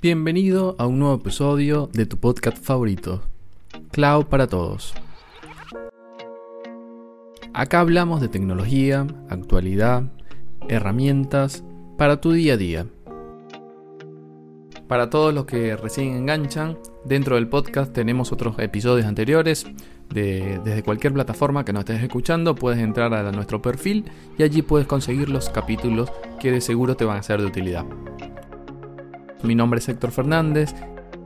Bienvenido a un nuevo episodio de tu podcast favorito, Cloud para Todos. Acá hablamos de tecnología, actualidad, herramientas para tu día a día. Para todos los que recién enganchan, dentro del podcast tenemos otros episodios anteriores. Desde cualquier plataforma que nos estés escuchando, puedes entrar a nuestro perfil y allí puedes conseguir los capítulos que de seguro te van a ser de utilidad. Mi nombre es Héctor Fernández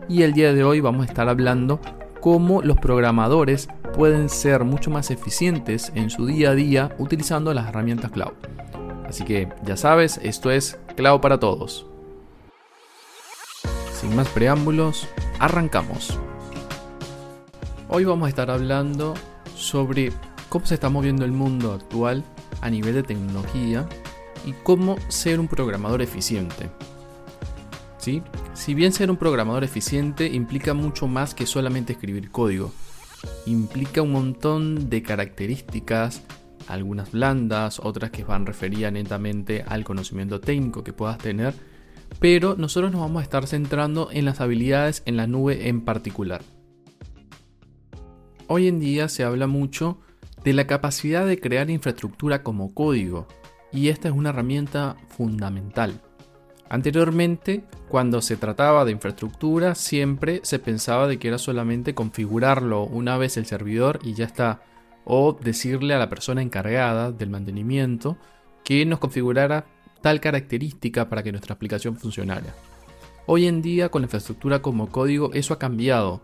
y el día de hoy vamos a estar hablando cómo los programadores pueden ser mucho más eficientes en su día a día utilizando las herramientas cloud. Así que ya sabes, esto es Cloud para Todos. Sin más preámbulos, arrancamos. Hoy vamos a estar hablando sobre cómo se está moviendo el mundo actual a nivel de tecnología y cómo ser un programador eficiente. Si bien ser un programador eficiente implica mucho más que solamente escribir código, implica un montón de características, algunas blandas, otras que van referidas netamente al conocimiento técnico que puedas tener, pero nosotros nos vamos a estar centrando en las habilidades en la nube en particular. Hoy en día se habla mucho de la capacidad de crear infraestructura como código, y esta es una herramienta fundamental. Anteriormente, cuando se trataba de infraestructura, siempre se pensaba de que era solamente configurarlo una vez el servidor y ya está, o decirle a la persona encargada del mantenimiento que nos configurara tal característica para que nuestra aplicación funcionara. Hoy en día con la infraestructura como código eso ha cambiado,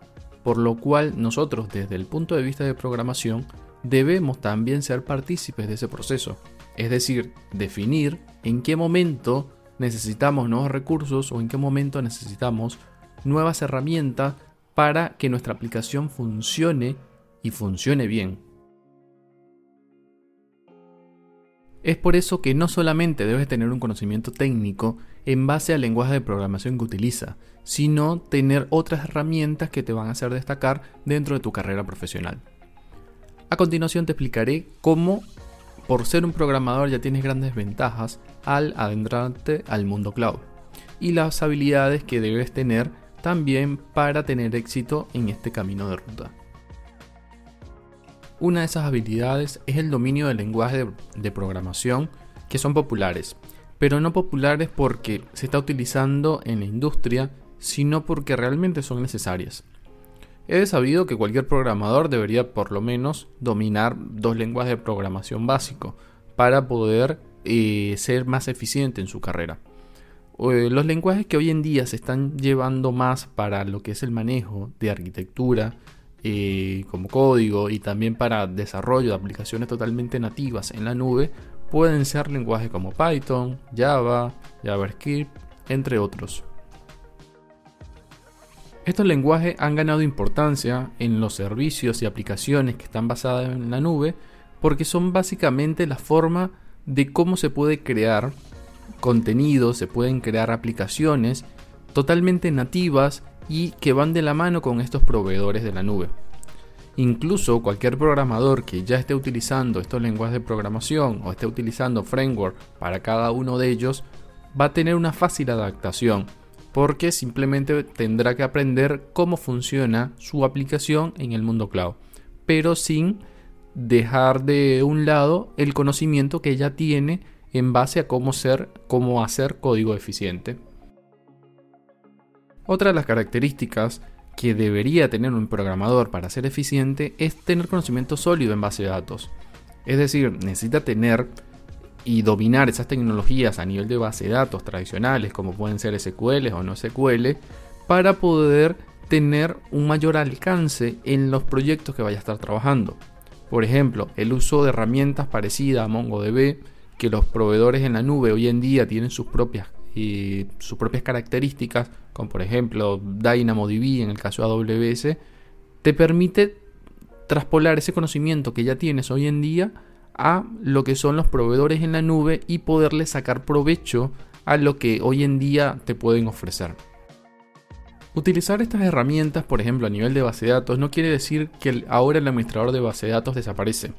por lo cual nosotros desde el punto de vista de programación debemos también ser partícipes de ese proceso, es decir, definir en qué momento necesitamos nuevos recursos o en qué momento necesitamos nuevas herramientas para que nuestra aplicación funcione y funcione bien. Es por eso que no solamente debes tener un conocimiento técnico en base al lenguaje de programación que utiliza, sino tener otras herramientas que te van a hacer destacar dentro de tu carrera profesional. A continuación te explicaré cómo por ser un programador ya tienes grandes ventajas al adentrarte al mundo cloud y las habilidades que debes tener también para tener éxito en este camino de ruta. Una de esas habilidades es el dominio del lenguaje de, programación que son populares, pero no populares porque se está utilizando en la industria, sino porque realmente son necesarias. He sabido que cualquier programador debería por lo menos dominar dos lenguajes de programación básico para poder eh, ser más eficiente en su carrera. Eh, los lenguajes que hoy en día se están llevando más para lo que es el manejo de arquitectura como código y también para desarrollo de aplicaciones totalmente nativas en la nube pueden ser lenguajes como Python, Java, JavaScript, entre otros. Estos lenguajes han ganado importancia en los servicios y aplicaciones que están basadas en la nube porque son básicamente la forma de cómo se puede crear contenido, se pueden crear aplicaciones totalmente nativas y que van de la mano con estos proveedores de la nube. Incluso cualquier programador que ya esté utilizando estos lenguajes de programación o esté utilizando framework para cada uno de ellos va a tener una fácil adaptación porque simplemente tendrá que aprender cómo funciona su aplicación en el mundo cloud, pero sin dejar de un lado el conocimiento que ya tiene en base a cómo ser, cómo hacer código eficiente. Otra de las características que debería tener un programador para ser eficiente es tener conocimiento sólido en base de datos. Es decir, necesita tener y dominar esas tecnologías a nivel de base de datos tradicionales como pueden ser SQL o no SQL para poder tener un mayor alcance en los proyectos que vaya a estar trabajando. Por ejemplo, el uso de herramientas parecidas a MongoDB que los proveedores en la nube hoy en día tienen sus propias, y sus propias características, como por ejemplo DynamoDB en el caso AWS, te permite traspolar ese conocimiento que ya tienes hoy en día a lo que son los proveedores en la nube y poderle sacar provecho a lo que hoy en día te pueden ofrecer. Utilizar estas herramientas, por ejemplo, a nivel de base de datos, no quiere decir que ahora el administrador de base de datos desaparece.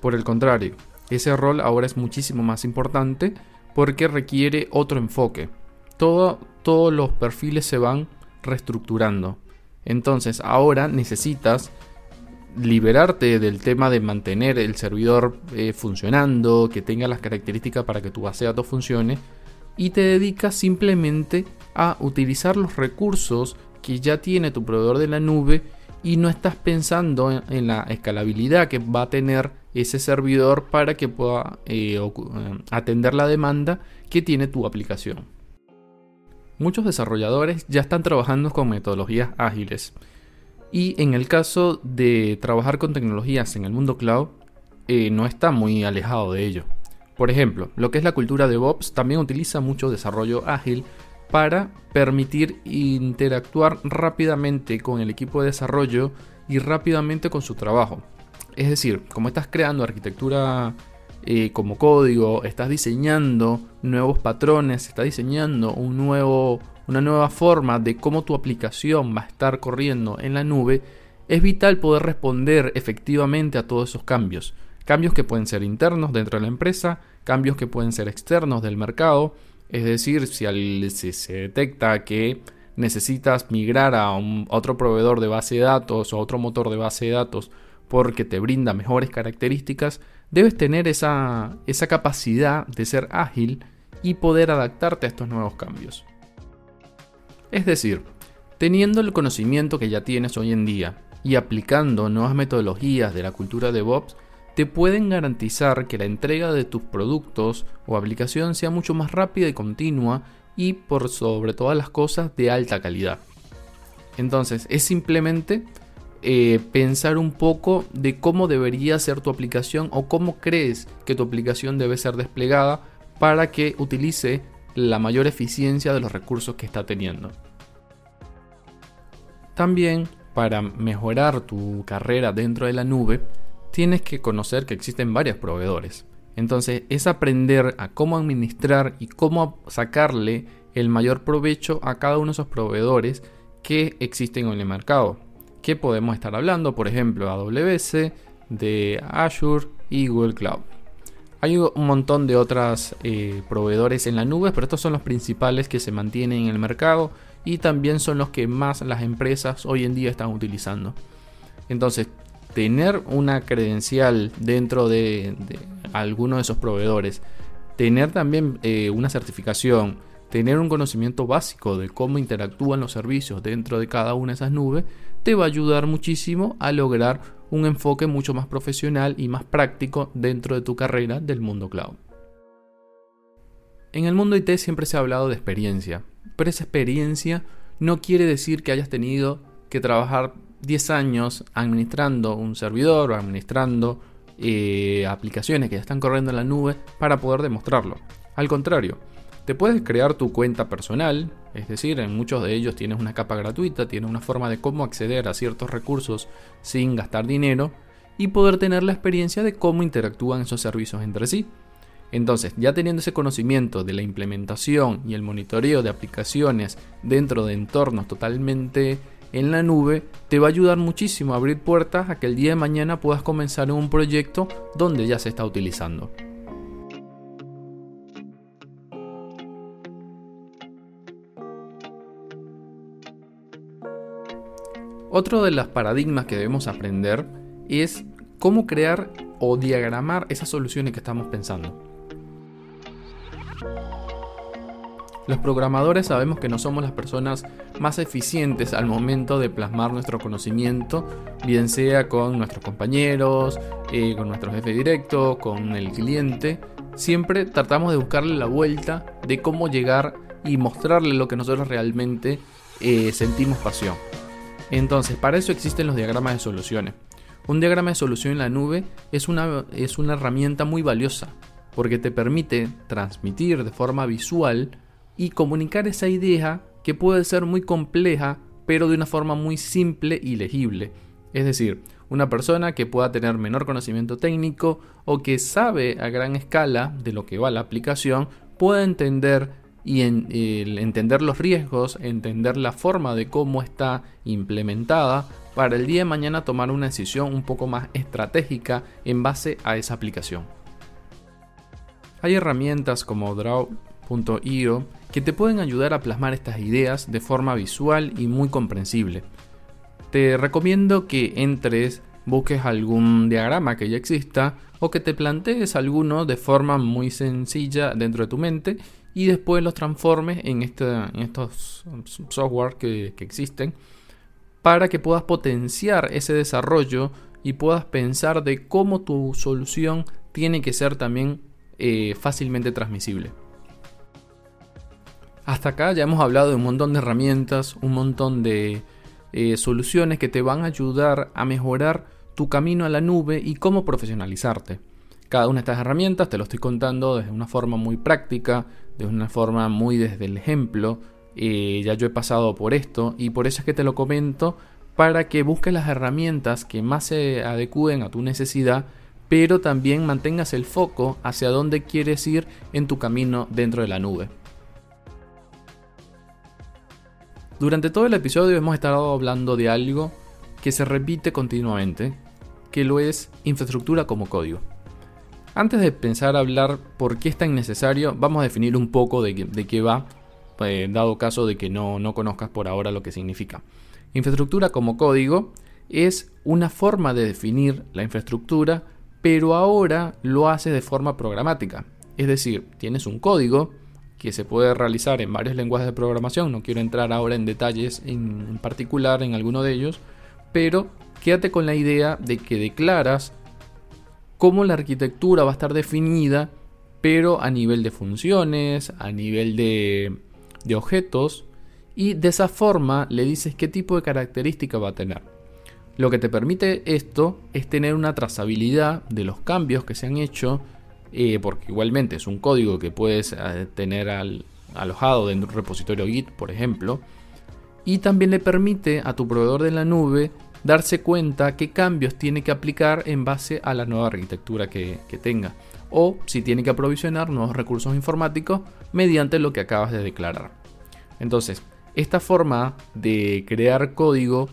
Por el contrario, ese rol ahora es muchísimo más importante porque requiere otro enfoque. Todo, todos los perfiles se van reestructurando. Entonces ahora necesitas liberarte del tema de mantener el servidor eh, funcionando, que tenga las características para que tu base de datos funcione, y te dedicas simplemente a utilizar los recursos que ya tiene tu proveedor de la nube y no estás pensando en, la escalabilidad que va a tener ese servidor para que pueda eh, eh, atender la demanda que tiene tu aplicación. Muchos desarrolladores ya están trabajando con metodologías ágiles y en el caso de trabajar con tecnologías en el mundo cloud eh, no está muy alejado de ello. Por ejemplo, lo que es la cultura de DevOps también utiliza mucho desarrollo ágil para permitir interactuar rápidamente con el equipo de desarrollo y rápidamente con su trabajo. Es decir, como estás creando arquitectura eh, como código, estás diseñando nuevos patrones, estás diseñando una nueva forma de cómo tu aplicación va a estar corriendo en la nube, es vital poder responder efectivamente a todos esos cambios. Cambios que pueden ser internos dentro de la empresa, cambios que pueden ser externos del mercado, es decir, si, se detecta que necesitas migrar a, un, otro proveedor de base de datos o a otro motor de base de datos porque te brinda mejores características, debes tener esa, esa capacidad de ser ágil y poder adaptarte a estos nuevos cambios. Es decir, teniendo el conocimiento que ya tienes hoy en día y aplicando nuevas metodologías de la cultura de DevOps, te pueden garantizar que la entrega de tus productos o aplicación sea mucho más rápida y continua y por sobre todas las cosas de alta calidad. Entonces es simplemente eh, pensar un poco de cómo debería ser tu aplicación o cómo crees que tu aplicación debe ser desplegada para que utilice la mayor eficiencia de los recursos que está teniendo. También para mejorar tu carrera dentro de la nube, tienes que conocer que existen varios proveedores. Entonces es aprender a cómo administrar y cómo sacarle el mayor provecho a cada uno de esos proveedores que existen en el mercado. Que podemos estar hablando, por ejemplo, AWS, de Azure y Google Cloud. Hay un montón de otros eh, proveedores en la nube, pero estos son los principales que se mantienen en el mercado y también son los que más las empresas hoy en día están utilizando. Entonces, tener una credencial dentro de, alguno de esos proveedores, tener también eh, una certificación, tener un conocimiento básico de cómo interactúan los servicios dentro de cada una de esas nubes, te va a ayudar muchísimo a lograr un enfoque mucho más profesional y más práctico dentro de tu carrera del mundo cloud. En el mundo IT siempre se ha hablado de experiencia, pero esa experiencia no quiere decir que hayas tenido que trabajar 10 años administrando un servidor o administrando eh, aplicaciones que ya están corriendo en la nube para poder demostrarlo. Al contrario, te puedes crear tu cuenta personal, es decir, en muchos de ellos tienes una capa gratuita, tienes una forma de cómo acceder a ciertos recursos sin gastar dinero y poder tener la experiencia de cómo interactúan esos servicios entre sí. Entonces, ya teniendo ese conocimiento de la implementación y el monitoreo de aplicaciones dentro de entornos totalmente en la nube te va a ayudar muchísimo a abrir puertas a que el día de mañana puedas comenzar en un proyecto donde ya se está utilizando. Otro de los paradigmas que debemos aprender es cómo crear o diagramar esas soluciones que estamos pensando. Los programadores sabemos que no somos las personas más eficientes al momento de plasmar nuestro conocimiento, bien sea con nuestros compañeros, eh, con nuestro jefe directo, con el cliente. Siempre tratamos de buscarle la vuelta de cómo llegar y mostrarle lo que nosotros realmente eh, sentimos pasión. Entonces, para eso existen los diagramas de soluciones. Un diagrama de solución en la nube es una, es una herramienta muy valiosa porque te permite transmitir de forma visual y comunicar esa idea que puede ser muy compleja, pero de una forma muy simple y legible. Es decir, una persona que pueda tener menor conocimiento técnico o que sabe a gran escala de lo que va la aplicación, pueda entender y entender los riesgos, entender la forma de cómo está implementada para el día de mañana tomar una decisión un poco más estratégica en base a esa aplicación. Hay herramientas como Draw.io que te pueden ayudar a plasmar estas ideas de forma visual y muy comprensible. Te recomiendo que entres, busques algún diagrama que ya exista o que te plantees alguno de forma muy sencilla dentro de tu mente y después los transformes en, este, estos software que, existen para que puedas potenciar ese desarrollo y puedas pensar de cómo tu solución tiene que ser también eh, fácilmente transmisible. Hasta acá ya hemos hablado de un montón de herramientas, un montón de eh, soluciones que te van a ayudar a mejorar tu camino a la nube y cómo profesionalizarte. Cada una de estas herramientas te lo estoy contando desde una forma muy práctica, de una forma muy desde el ejemplo. Eh, ya yo he pasado por esto y por eso es que te lo comento para que busques las herramientas que más se adecúen a tu necesidad, pero también mantengas el foco hacia dónde quieres ir en tu camino dentro de la nube. Durante todo el episodio hemos estado hablando de algo que se repite continuamente, que lo es infraestructura como código. Antes de pensar hablar por qué es tan necesario, vamos a definir un poco de, qué va, eh, dado caso de que no, no conozcas por ahora lo que significa. Infraestructura como código es una forma de definir la infraestructura, pero ahora lo hace de forma programática. Es decir, tienes un código que se puede realizar en varios lenguajes de programación, no quiero entrar ahora en detalles en particular en alguno de ellos, pero quédate con la idea de que declaras cómo la arquitectura va a estar definida, pero a nivel de funciones, a nivel de, objetos, y de esa forma le dices qué tipo de característica va a tener. Lo que te permite esto es tener una trazabilidad de los cambios que se han hecho, eh, porque igualmente es un código que puedes eh, tener alojado dentro de un repositorio Git, por ejemplo, y también le permite a tu proveedor de la nube darse cuenta qué cambios tiene que aplicar en base a la nueva arquitectura que, tenga. O si tiene que aprovisionar nuevos recursos informáticos mediante lo que acabas de declarar. Entonces, esta forma de crear código,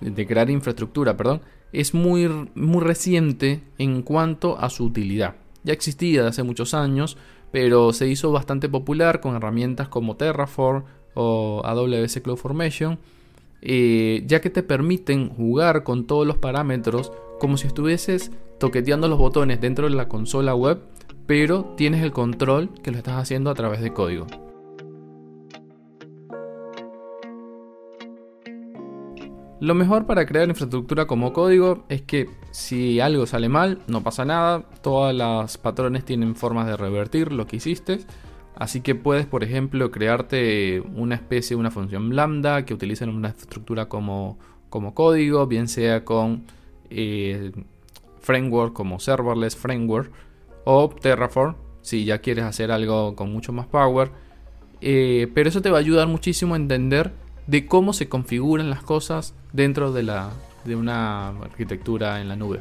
de crear infraestructura, perdón, es muy, muy reciente en cuanto a su utilidad. Ya existía hace muchos años, pero se hizo bastante popular con herramientas como Terraform o AWS CloudFormation eh, ya que te permiten jugar con todos los parámetros como si estuvieses toqueteando los botones dentro de la consola web, pero tienes el control que lo estás haciendo a través de código. Lo mejor para crear infraestructura como código es que si algo sale mal, no pasa nada, todas las patrones tienen formas de revertir lo que hiciste Así que puedes, por ejemplo, crearte una especie, una función lambda que utiliza una estructura como, como código, bien sea con eh, framework como serverless framework o Terraform, si ya quieres hacer algo con mucho más power. Eh, pero eso te va a ayudar muchísimo a entender de cómo se configuran las cosas dentro de, la, de una arquitectura en la nube.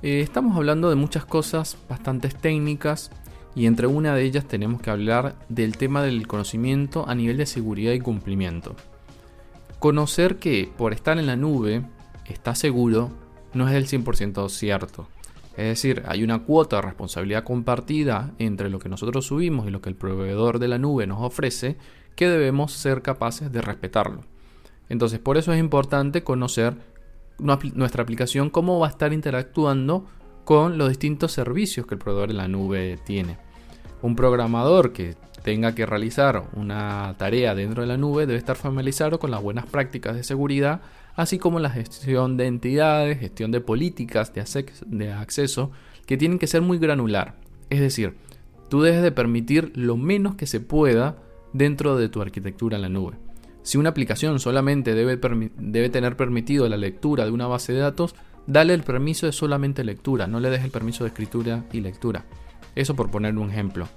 Eh, estamos hablando de muchas cosas bastante técnicas y entre una de ellas tenemos que hablar del tema del conocimiento a nivel de seguridad y cumplimiento. Conocer que por estar en la nube está seguro no es del 100% cierto. Es decir, hay una cuota de responsabilidad compartida entre lo que nosotros subimos y lo que el proveedor de la nube nos ofrece que debemos ser capaces de respetarlo. Entonces, por eso es importante conocer nuestra aplicación, cómo va a estar interactuando con los distintos servicios que el proveedor de la nube tiene. Un programador que tenga que realizar una tarea dentro de la nube debe estar familiarizado con las buenas prácticas de seguridad, así como la gestión de entidades, gestión de políticas de, acceso, que tienen que ser muy granular. Es decir, tú debes de permitir lo menos que se pueda dentro de tu arquitectura en la nube. Si una aplicación solamente debe tener permitido la lectura de una base de datos, dale el permiso de solamente lectura, no le des el permiso de escritura y lectura. Eso por poner un ejemplo.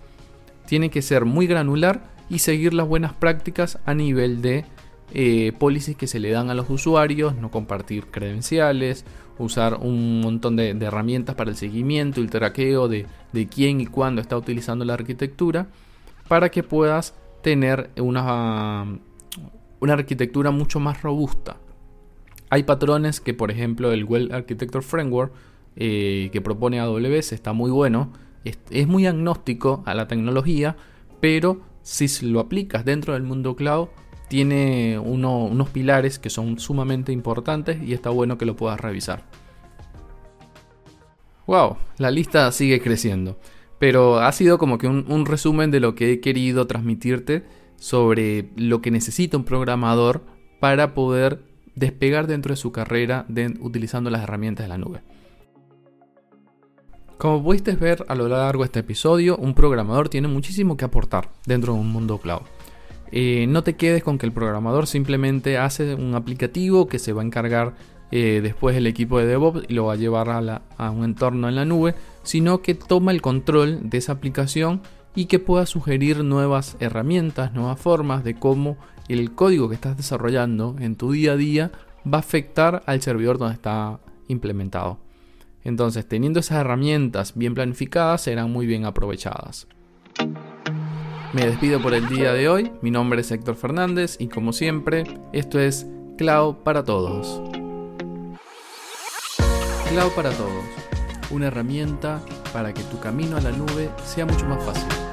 Tiene que ser muy granular y seguir las buenas prácticas a nivel de eh, que se le dan a los usuarios, no compartir credenciales, usar un montón de, herramientas para el seguimiento y el traqueo de, de, quién y cuándo está utilizando la arquitectura, para que puedas tener una, una arquitectura mucho más robusta. Hay patrones que, por ejemplo, el Well Architecture Framework eh, que propone AWS está muy bueno es, muy agnóstico a la tecnología, pero si lo aplicas dentro del mundo cloud, tiene unos pilares que son sumamente importantes y está bueno que lo puedas revisar. Wow, la lista sigue creciendo. Pero ha sido como que un, resumen de lo que he querido transmitirte sobre lo que necesita un programador para poder despegar dentro de su carrera utilizando las herramientas de la nube. Como pudiste ver a lo largo de este episodio, un programador tiene muchísimo que aportar dentro de un mundo cloud. Eh, no te quedes con que el programador simplemente hace un aplicativo que se va a encargar eh, después el equipo de DevOps y lo va a llevar a, un entorno en la nube, sino que toma el control de esa aplicación y que pueda sugerir nuevas herramientas, nuevas formas de cómo el código que estás desarrollando en tu día a día va a afectar al servidor donde está implementado. Entonces, teniendo esas herramientas bien planificadas, serán muy bien aprovechadas. Me despido por el día de hoy, mi nombre es Héctor Fernández y como siempre, esto es Cloud para Todos. Cloud para Todos, una herramienta para que tu camino a la nube sea mucho más fácil.